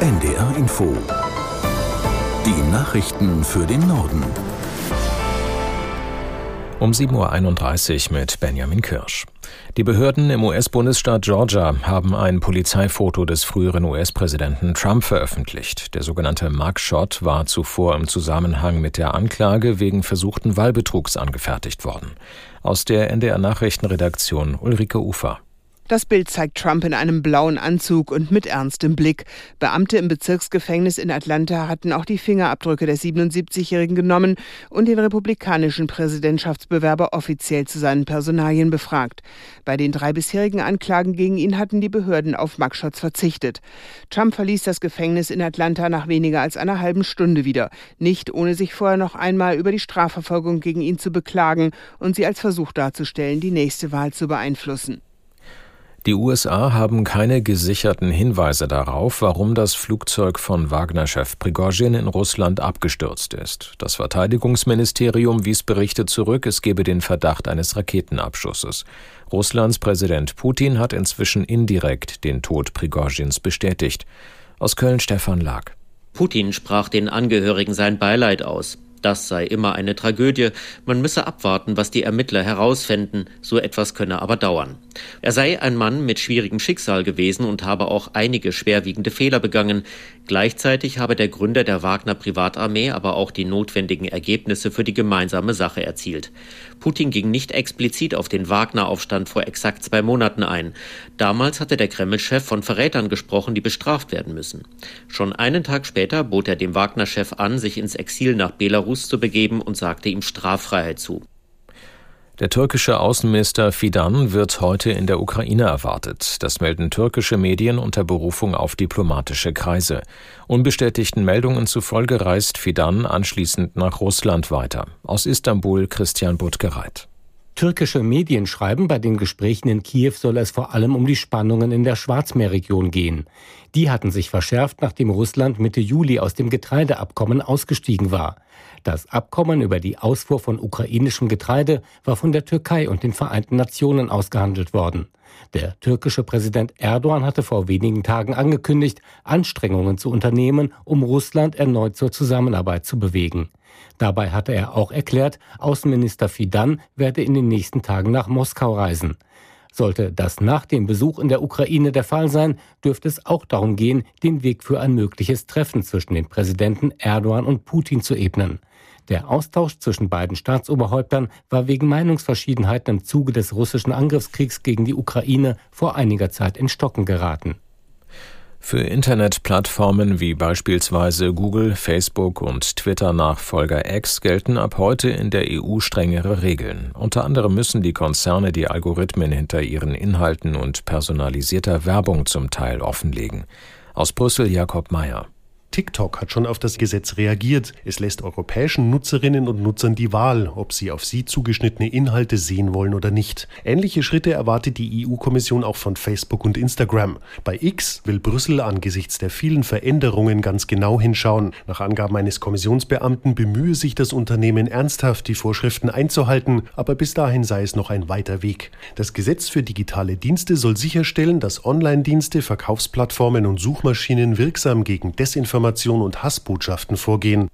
NDR Info. Die Nachrichten für den Norden. Um 7.31 Uhr mit Benjamin Kirsch. Die Behörden im US-Bundesstaat Georgia haben ein Polizeifoto des früheren US-Präsidenten Trump veröffentlicht. Der sogenannte Mugshot war zuvor im Zusammenhang mit der Anklage wegen versuchten Wahlbetrugs angefertigt worden. Aus der NDR Nachrichtenredaktion Ulrike Ufer. Das Bild zeigt Trump in einem blauen Anzug und mit ernstem Blick. Beamte im Bezirksgefängnis in Atlanta hatten auch die Fingerabdrücke des 77-Jährigen genommen und den republikanischen Präsidentschaftsbewerber offiziell zu seinen Personalien befragt. Bei den drei bisherigen Anklagen gegen ihn hatten die Behörden auf Mugshots verzichtet. Trump verließ das Gefängnis in Atlanta nach weniger als einer halben Stunde wieder, nicht ohne sich vorher noch einmal über die Strafverfolgung gegen ihn zu beklagen und sie als Versuch darzustellen, die nächste Wahl zu beeinflussen. Die USA haben keine gesicherten Hinweise darauf, warum das Flugzeug von Wagner-Chef Prigozhin in Russland abgestürzt ist. Das Verteidigungsministerium wies Berichte zurück, es gebe den Verdacht eines Raketenabschusses. Russlands Präsident Putin hat inzwischen indirekt den Tod Prigozhins bestätigt. Aus Köln Stefan Lag. Putin sprach den Angehörigen sein Beileid aus. Das sei immer eine Tragödie, man müsse abwarten, was die Ermittler herausfänden, so etwas könne aber dauern. Er sei ein Mann mit schwierigem Schicksal gewesen und habe auch einige schwerwiegende Fehler begangen. Gleichzeitig habe der Gründer der Wagner Privatarmee aber auch die notwendigen Ergebnisse für die gemeinsame Sache erzielt. Putin ging nicht explizit auf den Wagner-Aufstand vor exakt zwei Monaten ein. Damals hatte der Kreml-Chef von Verrätern gesprochen, die bestraft werden müssen. Schon einen Tag später bot er dem Wagner-Chef an, sich ins Exil nach Belarus zu begeben und sagte ihm Straffreiheit zu. Der türkische Außenminister Fidan wird heute in der Ukraine erwartet. Das melden türkische Medien unter Berufung auf diplomatische Kreise. Unbestätigten Meldungen zufolge reist Fidan anschließend nach Russland weiter. Aus Istanbul Christian Buttgereit. Türkische Medien schreiben, bei den Gesprächen in Kiew soll es vor allem um die Spannungen in der Schwarzmeerregion gehen. Die hatten sich verschärft, nachdem Russland Mitte Juli aus dem Getreideabkommen ausgestiegen war. Das Abkommen über die Ausfuhr von ukrainischem Getreide war von der Türkei und den Vereinten Nationen ausgehandelt worden. Der türkische Präsident Erdogan hatte vor wenigen Tagen angekündigt, Anstrengungen zu unternehmen, um Russland erneut zur Zusammenarbeit zu bewegen. Dabei hatte er auch erklärt, Außenminister Fidan werde in den nächsten Tagen nach Moskau reisen. Sollte das nach dem Besuch in der Ukraine der Fall sein, dürfte es auch darum gehen, den Weg für ein mögliches Treffen zwischen den Präsidenten Erdogan und Putin zu ebnen. Der Austausch zwischen beiden Staatsoberhäuptern war wegen Meinungsverschiedenheiten im Zuge des russischen Angriffskriegs gegen die Ukraine vor einiger Zeit in Stocken geraten. Für Internetplattformen wie beispielsweise Google, Facebook und Twitter-Nachfolger X gelten ab heute in der EU strengere Regeln. Unter anderem müssen die Konzerne die Algorithmen hinter ihren Inhalten und personalisierter Werbung zum Teil offenlegen. Aus Brüssel Jakob Mayer. TikTok hat schon auf das Gesetz reagiert. Es lässt europäischen Nutzerinnen und Nutzern die Wahl, ob sie auf sie zugeschnittene Inhalte sehen wollen oder nicht. Ähnliche Schritte erwartet die EU-Kommission auch von Facebook und Instagram. Bei X will Brüssel angesichts der vielen Veränderungen ganz genau hinschauen. Nach Angaben eines Kommissionsbeamten bemühe sich das Unternehmen ernsthaft, die Vorschriften einzuhalten, aber bis dahin sei es noch ein weiter Weg. Das Gesetz für digitale Dienste soll sicherstellen, dass Online-Dienste, Verkaufsplattformen und Suchmaschinen wirksam gegen Desinformation Desinformation und Hassbotschaften vorgehen.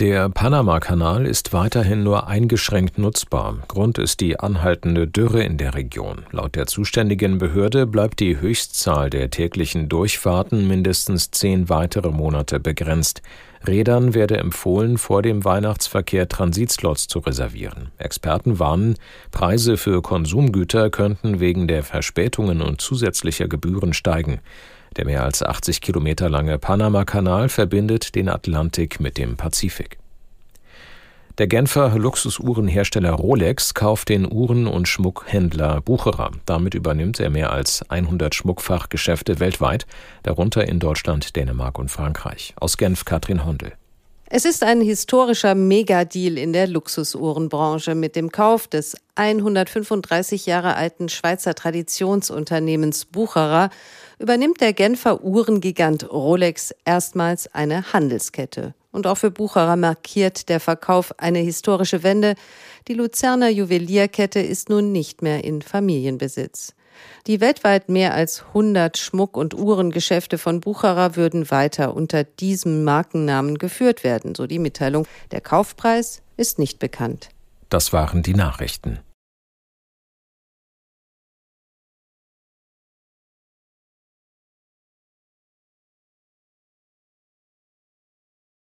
Der Panama-Kanal ist weiterhin nur eingeschränkt nutzbar. Grund ist die anhaltende Dürre in der Region. Laut der zuständigen Behörde bleibt die Höchstzahl der täglichen Durchfahrten mindestens zehn weitere Monate begrenzt. Rädern werde empfohlen, vor dem Weihnachtsverkehr Transitslots zu reservieren. Experten warnen, Preise für Konsumgüter könnten wegen der Verspätungen und zusätzlicher Gebühren steigen. Der mehr als 80 Kilometer lange Panama-Kanal verbindet den Atlantik mit dem Pazifik. Der Genfer Luxusuhrenhersteller Rolex kauft den Uhren- und Schmuckhändler Bucherer. Damit übernimmt er mehr als 100 Schmuckfachgeschäfte weltweit, darunter in Deutschland, Dänemark und Frankreich. Aus Genf Katrin Hondel. Es ist ein historischer Megadeal in der Luxusuhrenbranche mit dem Kauf des 135 Jahre alten Schweizer Traditionsunternehmens Bucherer übernimmt der Genfer Uhrengigant Rolex erstmals eine Handelskette. Und auch für Bucherer markiert der Verkauf eine historische Wende. Die Luzerner Juwelierkette ist nun nicht mehr in Familienbesitz. Die weltweit mehr als 100 Schmuck- und Uhrengeschäfte von Bucherer würden weiter unter diesem Markennamen geführt werden, so die Mitteilung. Der Kaufpreis ist nicht bekannt. Das waren die Nachrichten.